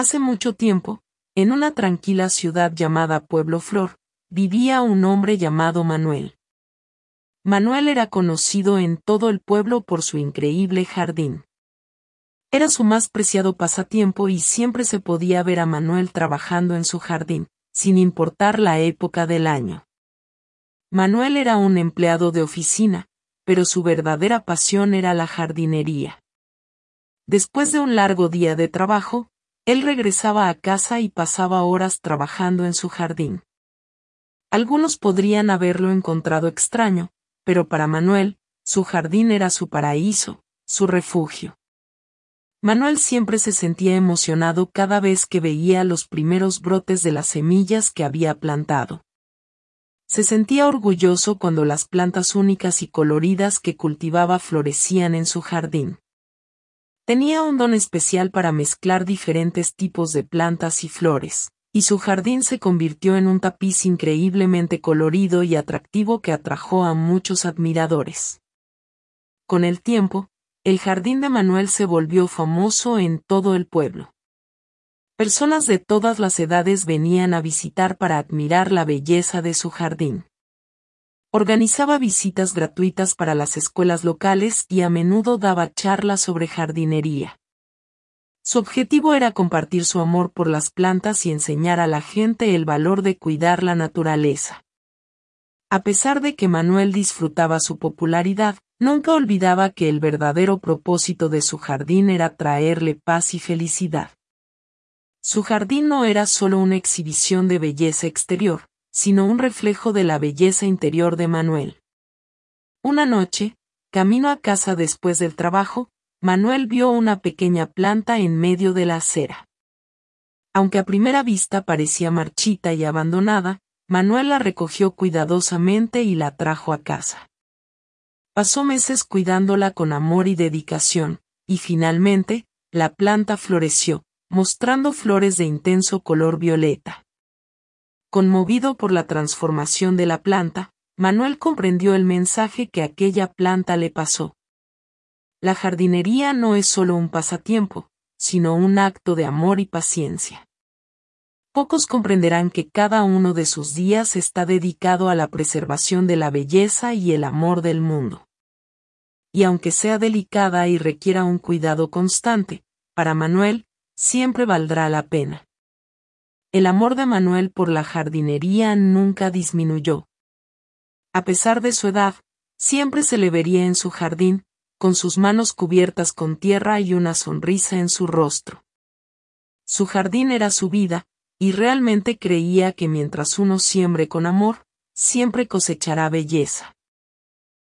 Hace mucho tiempo, en una tranquila ciudad llamada Pueblo Flor, vivía un hombre llamado Manuel. Manuel era conocido en todo el pueblo por su increíble jardín. Era su más preciado pasatiempo y siempre se podía ver a Manuel trabajando en su jardín, sin importar la época del año. Manuel era un empleado de oficina, pero su verdadera pasión era la jardinería. Después de un largo día de trabajo, él regresaba a casa y pasaba horas trabajando en su jardín. Algunos podrían haberlo encontrado extraño, pero para Manuel, su jardín era su paraíso, su refugio. Manuel siempre se sentía emocionado cada vez que veía los primeros brotes de las semillas que había plantado. Se sentía orgulloso cuando las plantas únicas y coloridas que cultivaba florecían en su jardín. Tenía un don especial para mezclar diferentes tipos de plantas y flores, y su jardín se convirtió en un tapiz increíblemente colorido y atractivo que atrajo a muchos admiradores. Con el tiempo, el jardín de Manuel se volvió famoso en todo el pueblo. Personas de todas las edades venían a visitar para admirar la belleza de su jardín. Organizaba visitas gratuitas para las escuelas locales y a menudo daba charlas sobre jardinería. Su objetivo era compartir su amor por las plantas y enseñar a la gente el valor de cuidar la naturaleza. A pesar de que Manuel disfrutaba su popularidad, nunca olvidaba que el verdadero propósito de su jardín era traerle paz y felicidad. Su jardín no era solo una exhibición de belleza exterior, sino un reflejo de la belleza interior de Manuel. Una noche, camino a casa después del trabajo, Manuel vio una pequeña planta en medio de la acera. Aunque a primera vista parecía marchita y abandonada, Manuel la recogió cuidadosamente y la trajo a casa. Pasó meses cuidándola con amor y dedicación, y finalmente, la planta floreció, mostrando flores de intenso color violeta. Conmovido por la transformación de la planta, Manuel comprendió el mensaje que aquella planta le pasó. La jardinería no es solo un pasatiempo, sino un acto de amor y paciencia. Pocos comprenderán que cada uno de sus días está dedicado a la preservación de la belleza y el amor del mundo. Y aunque sea delicada y requiera un cuidado constante, para Manuel, siempre valdrá la pena. El amor de Manuel por la jardinería nunca disminuyó. A pesar de su edad, siempre se le vería en su jardín, con sus manos cubiertas con tierra y una sonrisa en su rostro. Su jardín era su vida, y realmente creía que mientras uno siembre con amor, siempre cosechará belleza.